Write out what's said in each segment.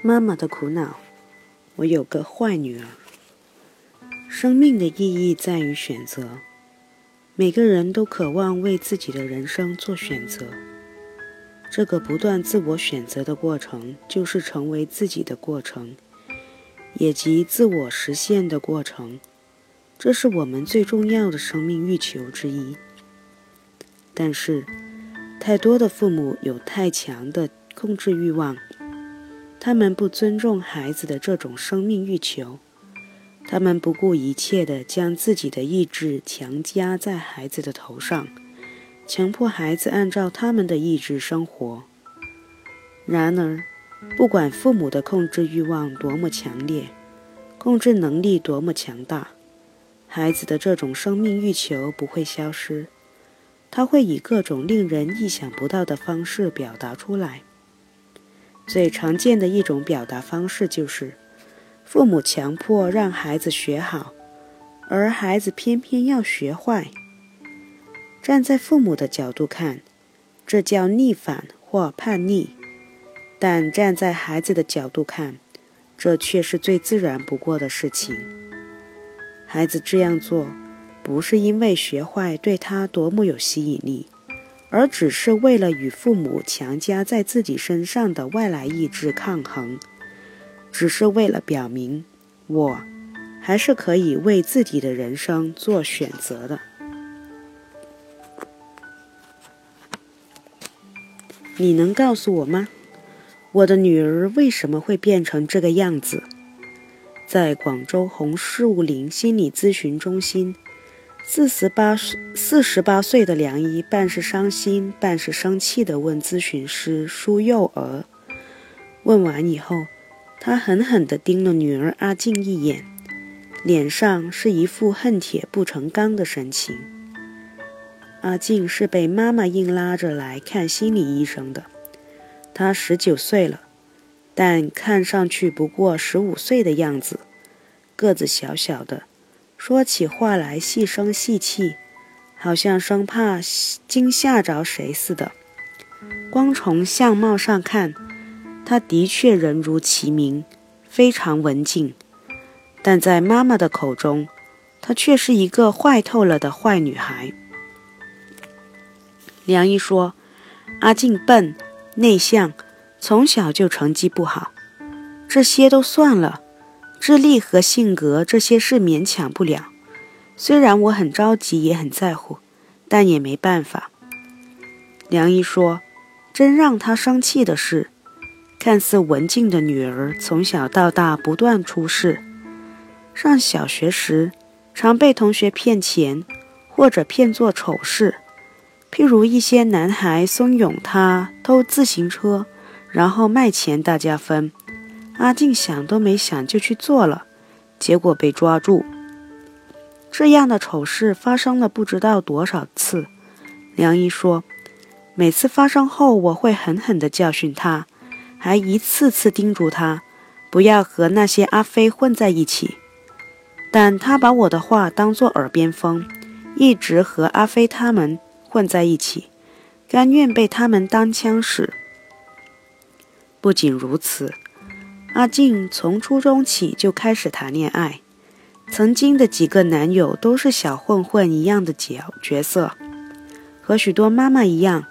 妈妈的苦恼。我有个坏女儿。生命的意义在于选择，每个人都渴望为自己的人生做选择。这个不断自我选择的过程，就是成为自己的过程，也即自我实现的过程。这是我们最重要的生命欲求之一。但是，太多的父母有太强的控制欲望。他们不尊重孩子的这种生命欲求，他们不顾一切地将自己的意志强加在孩子的头上，强迫孩子按照他们的意志生活。然而，不管父母的控制欲望多么强烈，控制能力多么强大，孩子的这种生命欲求不会消失，他会以各种令人意想不到的方式表达出来。最常见的一种表达方式就是，父母强迫让孩子学好，而孩子偏偏要学坏。站在父母的角度看，这叫逆反或叛逆；但站在孩子的角度看，这却是最自然不过的事情。孩子这样做，不是因为学坏对他多么有吸引力。而只是为了与父母强加在自己身上的外来意志抗衡，只是为了表明，我还是可以为自己的人生做选择的。你能告诉我吗？我的女儿为什么会变成这个样子？在广州红树林心理咨询中心。四十八四十八岁的梁姨，半是伤心，半是生气地问咨询师苏幼娥。问完以后，她狠狠地盯了女儿阿静一眼，脸上是一副恨铁不成钢的神情。阿静是被妈妈硬拉着来看心理医生的，她十九岁了，但看上去不过十五岁的样子，个子小小的。说起话来细声细气，好像生怕惊吓着谁似的。光从相貌上看，她的确人如其名，非常文静。但在妈妈的口中，她却是一个坏透了的坏女孩。梁姨说：“阿静笨、内向，从小就成绩不好。这些都算了。”智力和性格这些事勉强不了，虽然我很着急也很在乎，但也没办法。梁姨说：“真让她生气的是，看似文静的女儿从小到大不断出事。上小学时，常被同学骗钱，或者骗做丑事，譬如一些男孩怂恿她偷自行车，然后卖钱大家分。”阿静想都没想就去做了，结果被抓住。这样的丑事发生了不知道多少次。梁姨说，每次发生后，我会狠狠地教训他，还一次次叮嘱他不要和那些阿飞混在一起。但他把我的话当作耳边风，一直和阿飞他们混在一起，甘愿被他们当枪使。不仅如此。阿静从初中起就开始谈恋爱，曾经的几个男友都是小混混一样的角角色。和许多妈妈一样，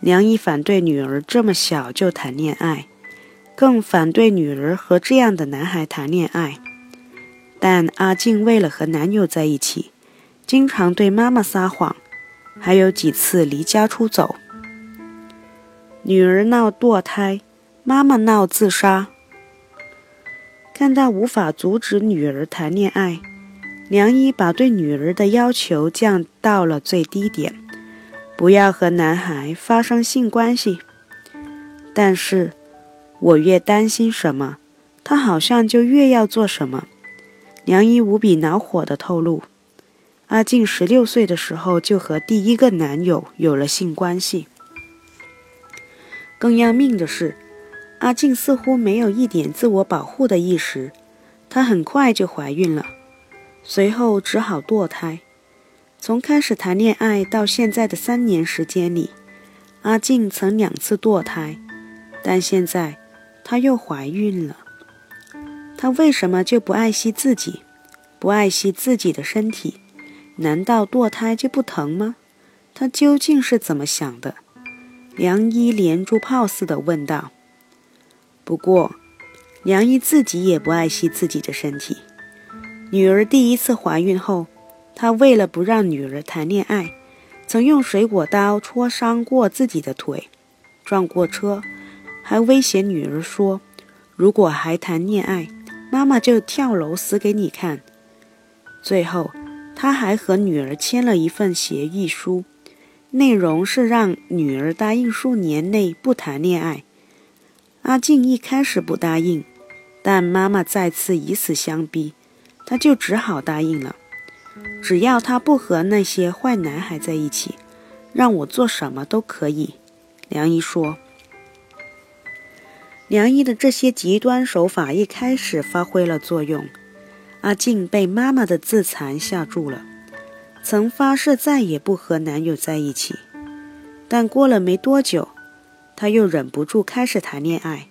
梁姨反对女儿这么小就谈恋爱，更反对女儿和这样的男孩谈恋爱。但阿静为了和男友在一起，经常对妈妈撒谎，还有几次离家出走。女儿闹堕胎，妈妈闹自杀。看到无法阻止女儿谈恋爱，梁姨把对女儿的要求降到了最低点，不要和男孩发生性关系。但是，我越担心什么，她好像就越要做什么。梁姨无比恼火地透露，阿静十六岁的时候就和第一个男友有了性关系。更要命的是。阿静似乎没有一点自我保护的意识，她很快就怀孕了，随后只好堕胎。从开始谈恋爱到现在的三年时间里，阿静曾两次堕胎，但现在她又怀孕了。她为什么就不爱惜自己，不爱惜自己的身体？难道堕胎就不疼吗？她究竟是怎么想的？梁一连珠炮似的问道。不过，梁一自己也不爱惜自己的身体。女儿第一次怀孕后，他为了不让女儿谈恋爱，曾用水果刀戳伤过自己的腿，撞过车。还威胁女儿说：“如果还谈恋爱，妈妈就跳楼死给你看。”最后，他还和女儿签了一份协议书，内容是让女儿答应数年内不谈恋爱。阿静一开始不答应，但妈妈再次以死相逼，她就只好答应了。只要他不和那些坏男孩在一起，让我做什么都可以。梁一说。梁一的这些极端手法一开始发挥了作用，阿静被妈妈的自残吓住了，曾发誓再也不和男友在一起。但过了没多久，她又忍不住开始谈恋爱，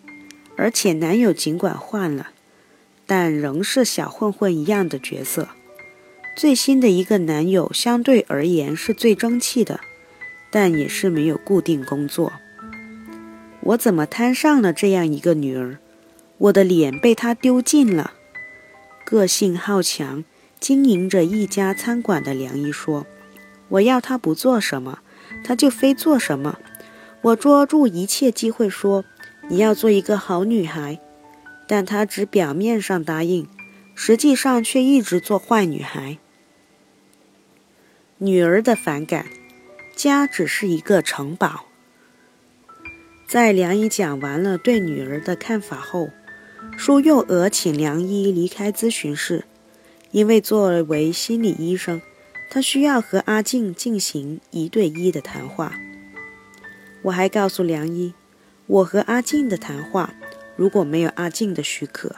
而且男友尽管换了，但仍是小混混一样的角色。最新的一个男友相对而言是最争气的，但也是没有固定工作。我怎么摊上了这样一个女儿？我的脸被她丢尽了。个性好强、经营着一家餐馆的梁姨说：“我要她不做什么，她就非做什么。我捉住一切机会说你要做一个好女孩，但她只表面上答应，实际上却一直做坏女孩。”女儿的反感，家只是一个城堡。在梁姨讲完了对女儿的看法后，舒幼娥请梁姨离开咨询室，因为作为心理医生，她需要和阿静进行一对一的谈话。我还告诉梁一，我和阿静的谈话如果没有阿静的许可，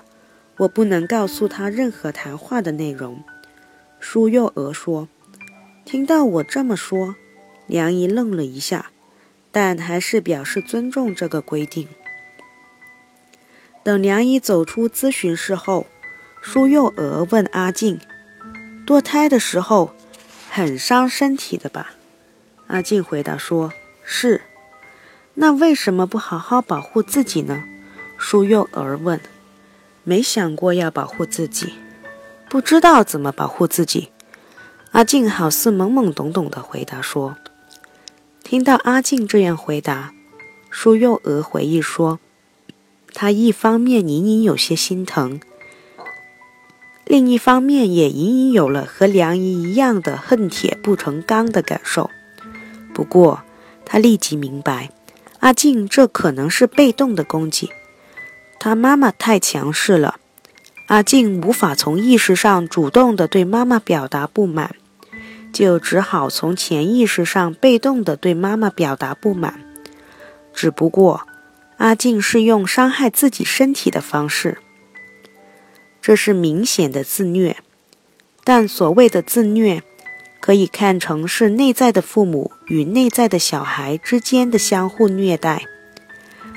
我不能告诉他任何谈话的内容。舒幼娥说：“听到我这么说，梁一愣了一下。”但还是表示尊重这个规定。等梁一走出咨询室后，舒幼娥问阿静：“堕胎的时候很伤身体的吧？”阿静回答说：“是。”那为什么不好好保护自己呢？舒幼娥问。没想过要保护自己，不知道怎么保护自己。阿静好似懵懵懂懂地回答说。听到阿静这样回答，舒幼娥回忆说：“她一方面隐隐有些心疼，另一方面也隐隐有了和梁姨一样的恨铁不成钢的感受。不过，她立即明白，阿静这可能是被动的攻击。她妈妈太强势了，阿静无法从意识上主动的对妈妈表达不满。”就只好从潜意识上被动地对妈妈表达不满，只不过阿静是用伤害自己身体的方式，这是明显的自虐。但所谓的自虐，可以看成是内在的父母与内在的小孩之间的相互虐待。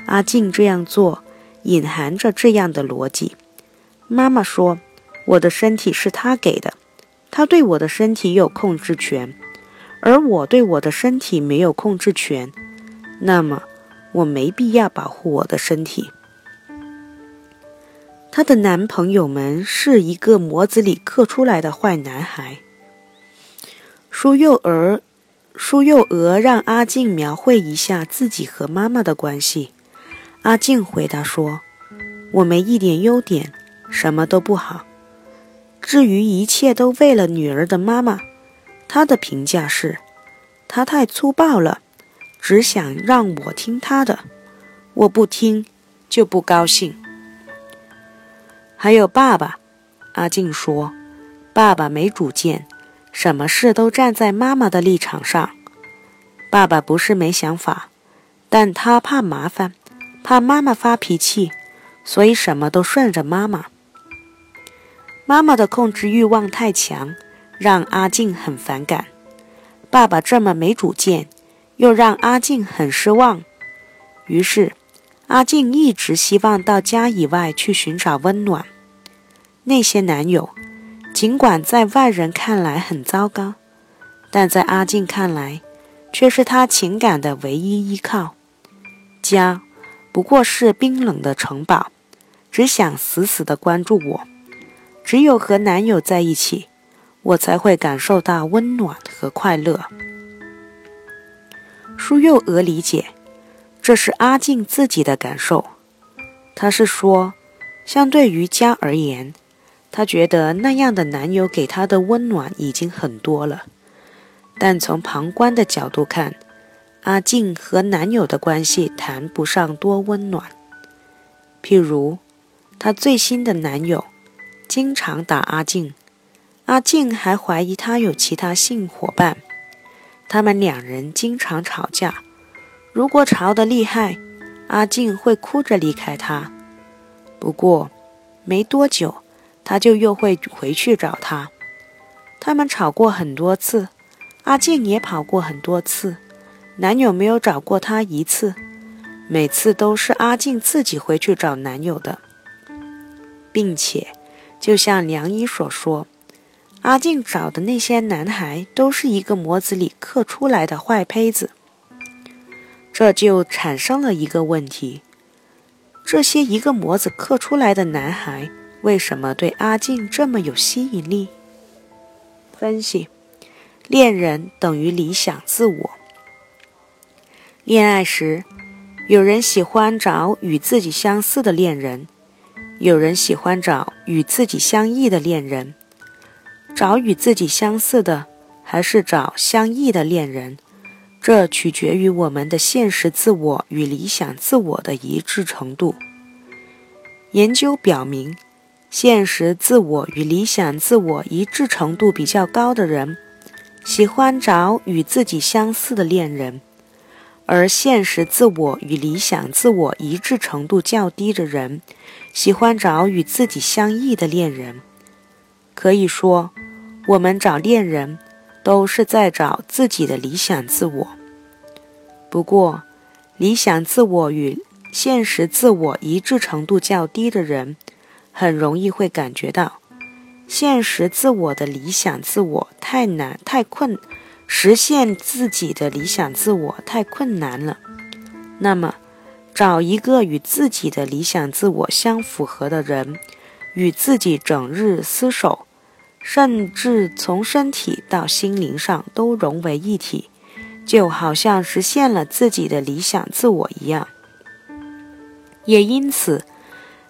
阿静这样做，隐含着这样的逻辑：妈妈说，我的身体是他给的。他对我的身体有控制权，而我对我的身体没有控制权，那么我没必要保护我的身体。她的男朋友们是一个模子里刻出来的坏男孩。说幼儿，舒幼娥让阿静描绘一下自己和妈妈的关系。阿静回答说：“我没一点优点，什么都不好。”至于一切都为了女儿的妈妈，她的评价是：她太粗暴了，只想让我听她的，我不听就不高兴。还有爸爸，阿静说，爸爸没主见，什么事都站在妈妈的立场上。爸爸不是没想法，但他怕麻烦，怕妈妈发脾气，所以什么都顺着妈妈。妈妈的控制欲望太强，让阿静很反感。爸爸这么没主见，又让阿静很失望。于是，阿静一直希望到家以外去寻找温暖。那些男友，尽管在外人看来很糟糕，但在阿静看来，却是她情感的唯一依靠。家，不过是冰冷的城堡，只想死死地关注我。只有和男友在一起，我才会感受到温暖和快乐。舒幼娥理解，这是阿静自己的感受。她是说，相对于家而言，她觉得那样的男友给她的温暖已经很多了。但从旁观的角度看，阿静和男友的关系谈不上多温暖。譬如，她最新的男友经常打阿静，阿静还怀疑他有其他性伙伴。他们两人经常吵架，如果吵得厉害，阿静会哭着离开他。不过，没多久，他就又会回去找他。他们吵过很多次，阿静也跑过很多次，男友没有找过她一次，每次都是阿静自己回去找男友的，并且，就像梁一所说。阿静找的那些男孩都是一个模子里刻出来的坏胚子，这就产生了一个问题：这些一个模子刻出来的男孩为什么对阿静这么有吸引力？分析：恋人等于理想自我。恋爱时，有人喜欢找与自己相似的恋人，有人喜欢找与自己相异的恋人。找与自己相似的，还是找相异的恋人，这取决于我们的现实自我与理想自我的一致程度。研究表明，现实自我与理想自我一致程度比较高的人，喜欢找与自己相似的恋人；而现实自我与理想自我一致程度较低的人，喜欢找与自己相异的恋人。可以说。我们找恋人，都是在找自己的理想自我。不过，理想自我与现实自我一致程度较低的人，很容易会感觉到，现实自我的理想自我太难、太困，实现自己的理想自我太困难了。那么，找一个与自己的理想自我相符合的人，与自己整日厮守。甚至从身体到心灵上都融为一体，就好像实现了自己的理想自我一样。也因此，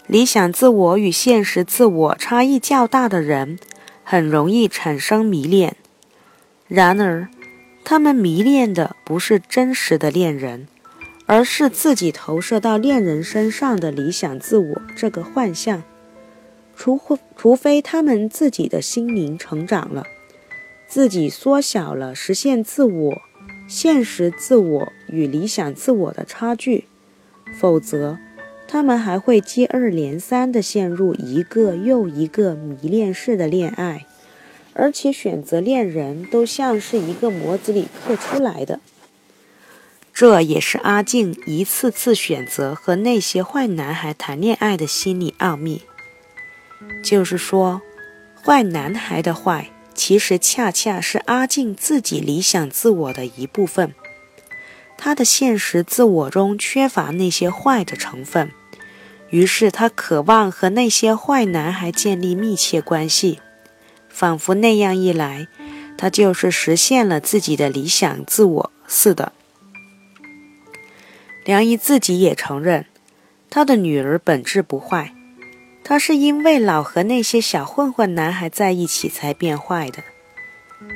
理想自我与现实自我差异较大的人，很容易产生迷恋。然而，他们迷恋的不是真实的恋人，而是自己投射到恋人身上的理想自我这个幻象。除除非他们自己的心灵成长了，自己缩小了实现自我、现实自我与理想自我的差距，否则，他们还会接二连三地陷入一个又一个迷恋式的恋爱，而且选择恋人都像是一个模子里刻出来的。这也是阿静一次次选择和那些坏男孩谈恋爱的心理奥秘。就是说，坏男孩的坏，其实恰恰是阿静自己理想自我的一部分。他的现实自我中缺乏那些坏的成分，于是他渴望和那些坏男孩建立密切关系，仿佛那样一来，他就是实现了自己的理想自我似的。梁姨自己也承认，他的女儿本质不坏。她是因为老和那些小混混男孩在一起才变坏的。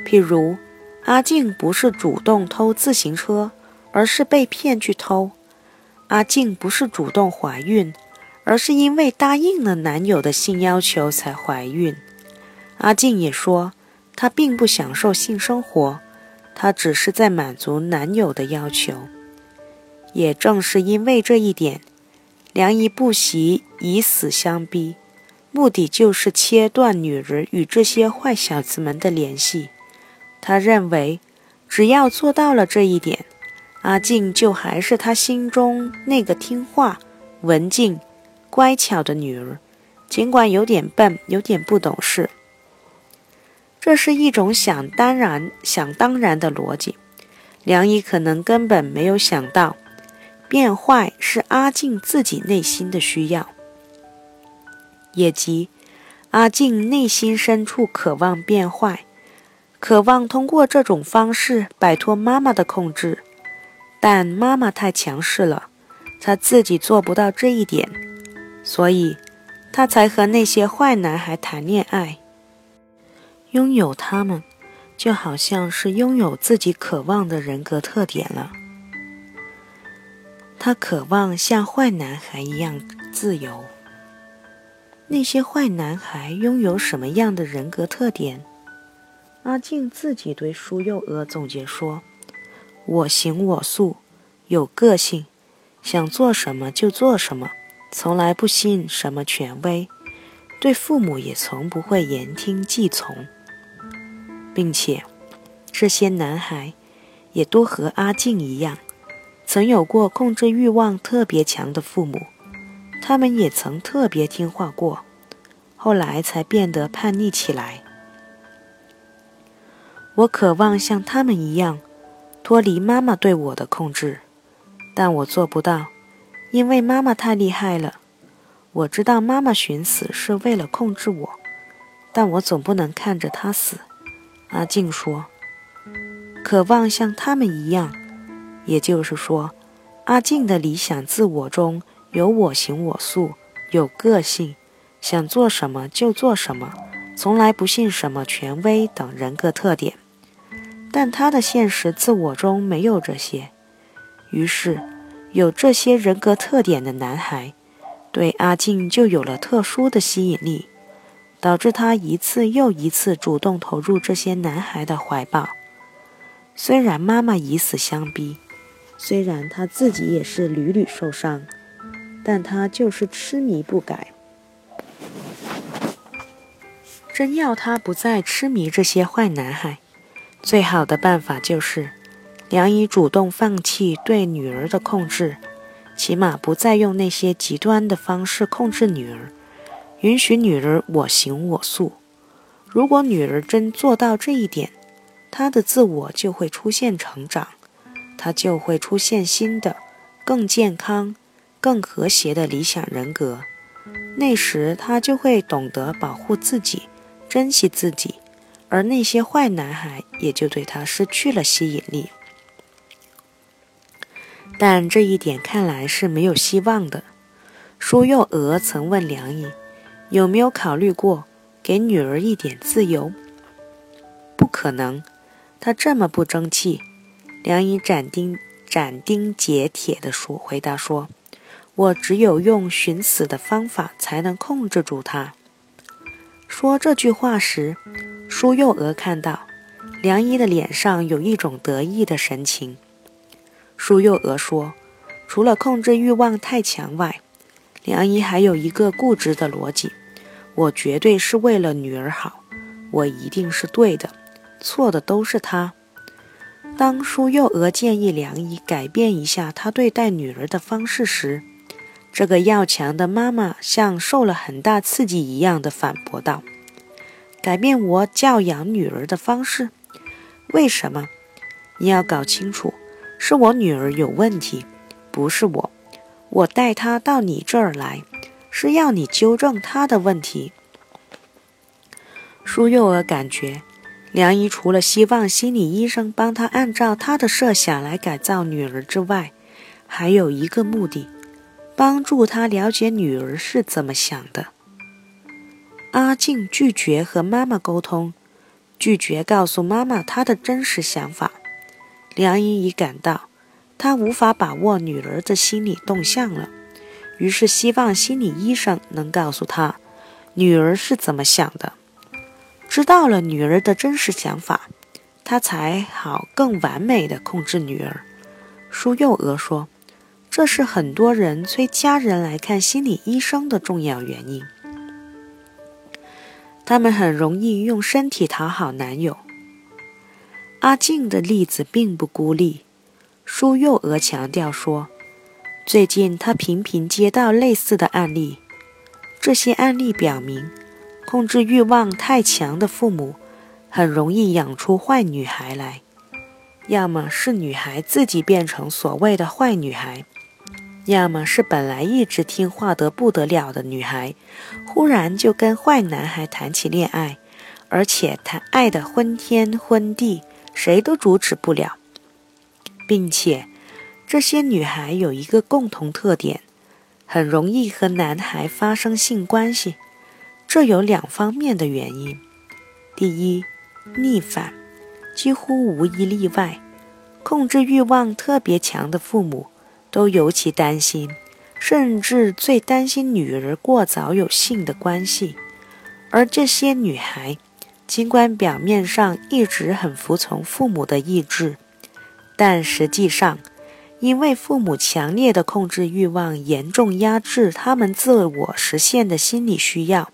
譬如，阿静不是主动偷自行车，而是被骗去偷；阿静不是主动怀孕，而是因为答应了男友的性要求才怀孕。阿静也说，她并不享受性生活，她只是在满足男友的要求。也正是因为这一点。梁姨不惜以死相逼，目的就是切断女儿与这些坏小子们的联系。他认为，只要做到了这一点，阿静就还是他心中那个听话、文静、乖巧的女儿，尽管有点笨，有点不懂事。这是一种想当然、想当然的逻辑。梁姨可能根本没有想到，变坏是阿静自己内心的需要，也即阿静内心深处渴望变坏，渴望通过这种方式摆脱妈妈的控制。但妈妈太强势了，她自己做不到这一点，所以她才和那些坏男孩谈恋爱，拥有他们。就好像是拥有自己渴望的人格特点了。他渴望像坏男孩一样自由。那些坏男孩拥有什么样的人格特点？阿静自己对舒幼娥总结说：“我行我素，有个性，想做什么就做什么，从来不信什么权威，对父母也从不会言听计从。”并且，这些男孩也都和阿静一样，曾有过控制欲望特别强的父母，他们也曾特别听话过，后来才变得叛逆起来。我渴望像他们一样，脱离妈妈对我的控制，但我做不到，因为妈妈太厉害了。我知道妈妈寻死是为了控制我，但我总不能看着她死。阿静说：“渴望像他们一样，也就是说，阿静的理想自我中有我行我素，有个性，想做什么就做什么，从来不信什么权威等人格特点。但他的现实自我中没有这些，于是，有这些人格特点的男孩，对阿静就有了特殊的吸引力。”导致他一次又一次主动投入这些男孩的怀抱，虽然妈妈以死相逼，虽然他自己也是屡屡受伤，但他就是痴迷不改。真要他不再痴迷这些坏男孩，最好的办法就是梁姨主动放弃对女儿的控制，起码不再用那些极端的方式控制女儿。允许女儿我行我素。如果女儿真做到这一点，她的自我就会出现成长，她就会出现新的、更健康、更和谐的理想人格。那时，她就会懂得保护自己，珍惜自己，而那些坏男孩也就对她失去了吸引力。但这一点看来是没有希望的。舒幼娥曾问梁颖。有没有考虑过给女儿一点自由？不可能，她这么不争气。梁姨斩钉斩钉截铁地说：“回答说，我只有用寻死的方法才能控制住她。”说这句话时，舒幼娥看到梁姨的脸上有一种得意的神情。舒幼娥说：“除了控制欲望太强外，梁姨还有一个固执的逻辑。”我绝对是为了女儿好，我一定是对的，错的都是他。当舒幼娥建议梁姨改变一下她对待女儿的方式时，这个要强的妈妈像受了很大刺激一样的反驳道：“改变我教养女儿的方式？为什么？你要搞清楚，是我女儿有问题，不是我。我带她到你这儿来。”是要你纠正她的问题。舒幼儿感觉，梁姨除了希望心理医生帮她按照她的设想来改造女儿之外，还有一个目的，帮助她了解女儿是怎么想的。阿静拒绝和妈妈沟通，拒绝告诉妈妈她的真实想法。梁姨已感到，她无法把握女儿的心理动向了。于是希望心理医生能告诉她，女儿是怎么想的。知道了女儿的真实想法，他才好更完美的控制女儿。舒幼娥说：“这是很多人催家人来看心理医生的重要原因。他们很容易用身体讨好男友。”阿静的例子并不孤立。舒幼娥强调说。最近她频频接到类似的案例，这些案例表明，控制欲望太强的父母很容易养出坏女孩来，要么是女孩自己变成所谓的坏女孩。要么是本来一直听话得不得了的女孩，忽然就跟坏男孩谈起恋爱，而且谈爱的昏天昏地，谁都阻止不了。并且，这些女孩有一个共同特点，很容易和男孩发生性关系。这有两方面的原因：第一，逆反，几乎无一例外，控制欲望特别强的父母。都尤其担心，甚至最担心女儿过早有性的关系。而这些女孩，尽管表面上一直很服从父母的意志，但实际上，因为父母强烈的控制欲望严重压制他们自我实现的心理需要，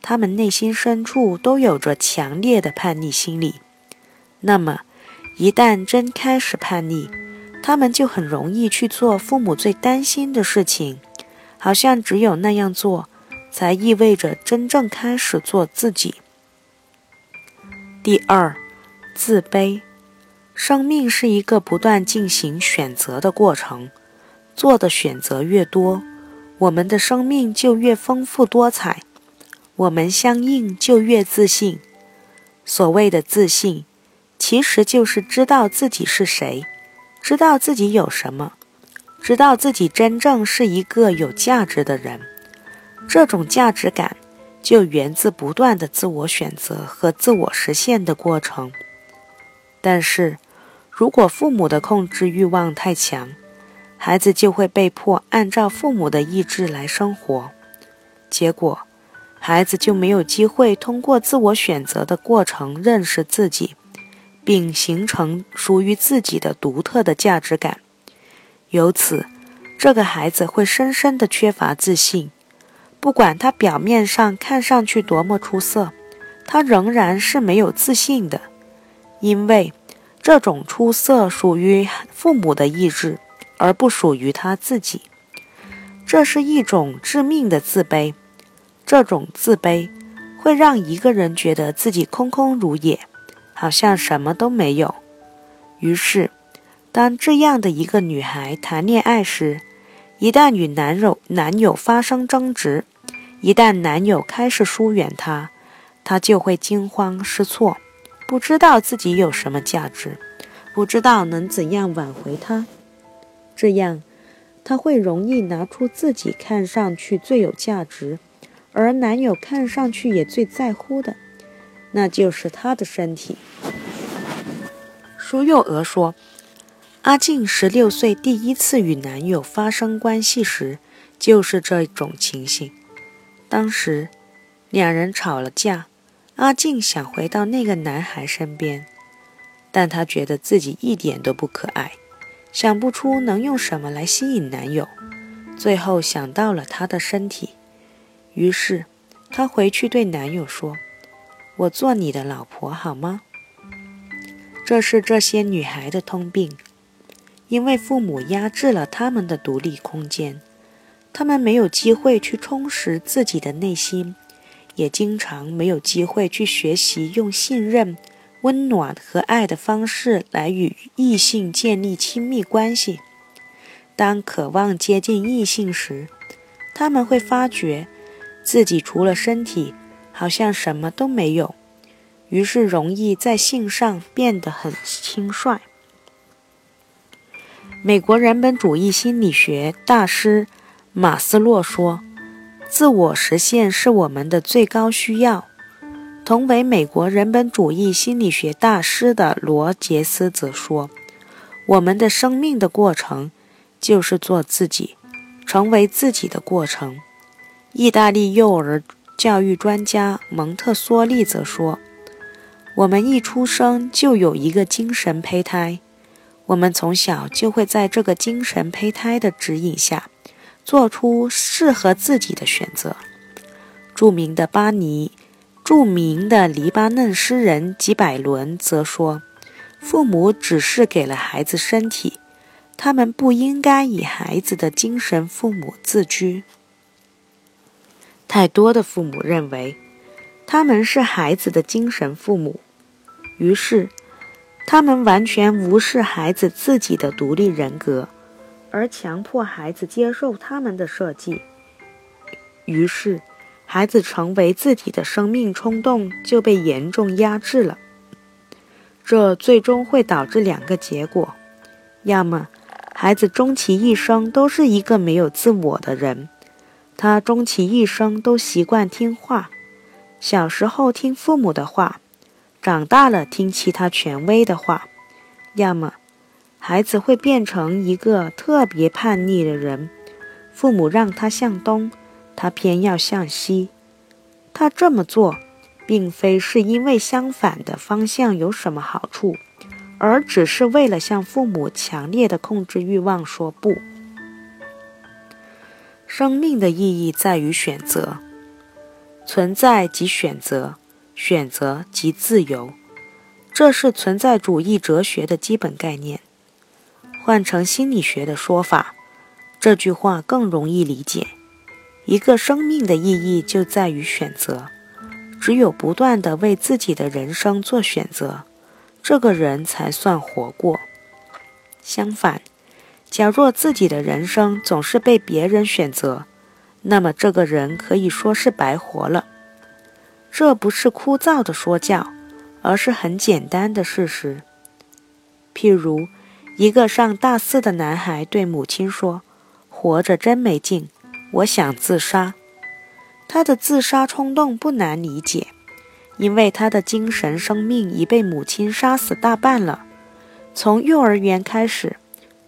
他们内心深处都有着强烈的叛逆心理。那么，一旦真开始叛逆，他们就很容易去做父母最担心的事情，好像只有那样做，才意味着真正开始做自己。第二，自卑。生命是一个不断进行选择的过程，做的选择越多，我们的生命就越丰富多彩，我们相应就越自信。所谓的自信，其实就是知道自己是谁。知道自己有什么，知道自己真正是一个有价值的人，这种价值感就源自不断的自我选择和自我实现的过程。但是，如果父母的控制欲望太强，孩子就会被迫按照父母的意志来生活，结果，孩子就没有机会通过自我选择的过程认识自己。并形成属于自己的独特的价值感，由此，这个孩子会深深的缺乏自信。不管他表面上看上去多么出色，他仍然是没有自信的，因为这种出色属于父母的意志，而不属于他自己。这是一种致命的自卑，这种自卑会让一个人觉得自己空空如也。好像什么都没有。于是，当这样的一个女孩谈恋爱时，一旦与男友男友发生争执，一旦男友开始疏远她，她就会惊慌失措，不知道自己有什么价值，不知道能怎样挽回他。这样，她会容易拿出自己看上去最有价值，而男友看上去也最在乎的。那就是他的身体。舒幼娥说：“阿静十六岁第一次与男友发生关系时，就是这种情形。当时两人吵了架，阿静想回到那个男孩身边，但她觉得自己一点都不可爱，想不出能用什么来吸引男友。最后想到了他的身体，于是她回去对男友说。”我做你的老婆好吗？这是这些女孩的通病，因为父母压制了他们的独立空间，他们没有机会去充实自己的内心，也经常没有机会去学习用信任、温暖和爱的方式来与异性建立亲密关系。当渴望接近异性时，他们会发觉自己除了身体。好像什么都没有，于是容易在性上变得很轻率。美国人本主义心理学大师马斯洛说：“自我实现是我们的最高需要。”同为美国人本主义心理学大师的罗杰斯则说：“我们的生命的过程就是做自己，成为自己的过程。”意大利幼儿。教育专家蒙特梭利则说：“我们一出生就有一个精神胚胎，我们从小就会在这个精神胚胎的指引下，做出适合自己的选择。”著名的巴尼，著名的黎巴嫩诗人吉百伦则说：“父母只是给了孩子身体，他们不应该以孩子的精神父母自居。太多的父母认为他们是孩子的精神父母，于是他们完全无视孩子自己的独立人格，而强迫孩子接受他们的设计。于是，孩子成为自己的生命冲动就被严重压制了。这最终会导致两个结果：要么孩子终其一生都是一个没有自我的人。他终其一生都习惯听话，小时候听父母的话，长大了听其他权威的话。要么，孩子会变成一个特别叛逆的人，父母让他向东，他偏要向西。他这么做，并非是因为相反的方向有什么好处，而只是为了向父母强烈的控制欲望说不。生命的意义在于选择，存在即选择，选择即自由，这是存在主义哲学的基本概念。换成心理学的说法，这句话更容易理解：一个生命的意义就在于选择，只有不断的为自己的人生做选择，这个人才算活过。相反，假若自己的人生总是被别人选择，那么这个人可以说是白活了。这不是枯燥的说教，而是很简单的事实。譬如，一个上大四的男孩对母亲说：“活着真没劲，我想自杀。”他的自杀冲动不难理解，因为他的精神生命已被母亲杀死大半了。从幼儿园开始。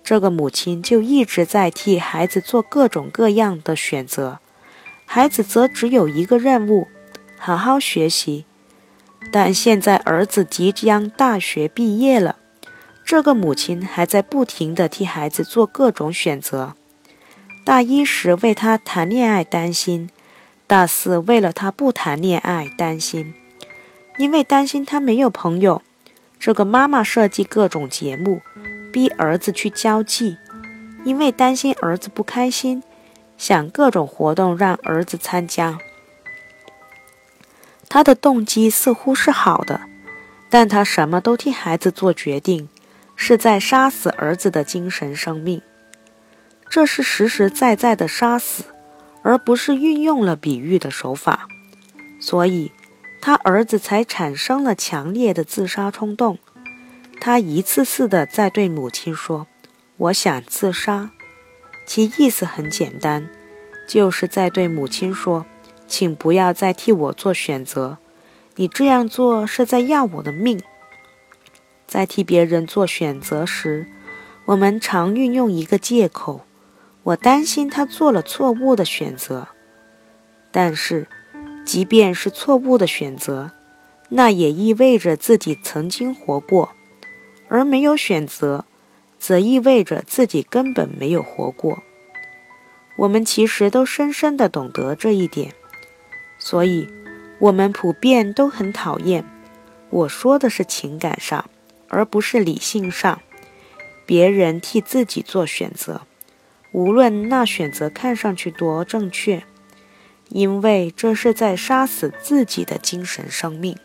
这个母亲就一直在替孩子做各种各样的选择，孩子则只有一个任务：好好学习。但现在儿子即将大学毕业了，这个母亲还在不停地替孩子做各种选择。大一时为他谈恋爱担心，大四为了他不谈恋爱担心，因为担心他没有朋友，这个妈妈设计各种节目。逼儿子去交际，因为担心儿子不开心，想各种活动让儿子参加。他的动机似乎是好的，但他什么都替孩子做决定，是在杀死儿子的精神生命。这是实实在在的杀死，而不是运用了比喻的手法。所以，他儿子才产生了强烈的自杀冲动。他一次次地在对母亲说：“我想自杀。”其意思很简单，就是在对母亲说：“请不要再替我做选择，你这样做是在要我的命。”在替别人做选择时，我们常运用一个借口：“我担心他做了错误的选择。”但是，即便是错误的选择，那也意味着自己曾经活过。而没有选择，则意味着自己根本没有活过。我们其实都深深地懂得这一点，所以，我们普遍都很讨厌。我说的是情感上，而不是理性上。别人替自己做选择，无论那选择看上去多正确，因为这是在杀死自己的精神生命。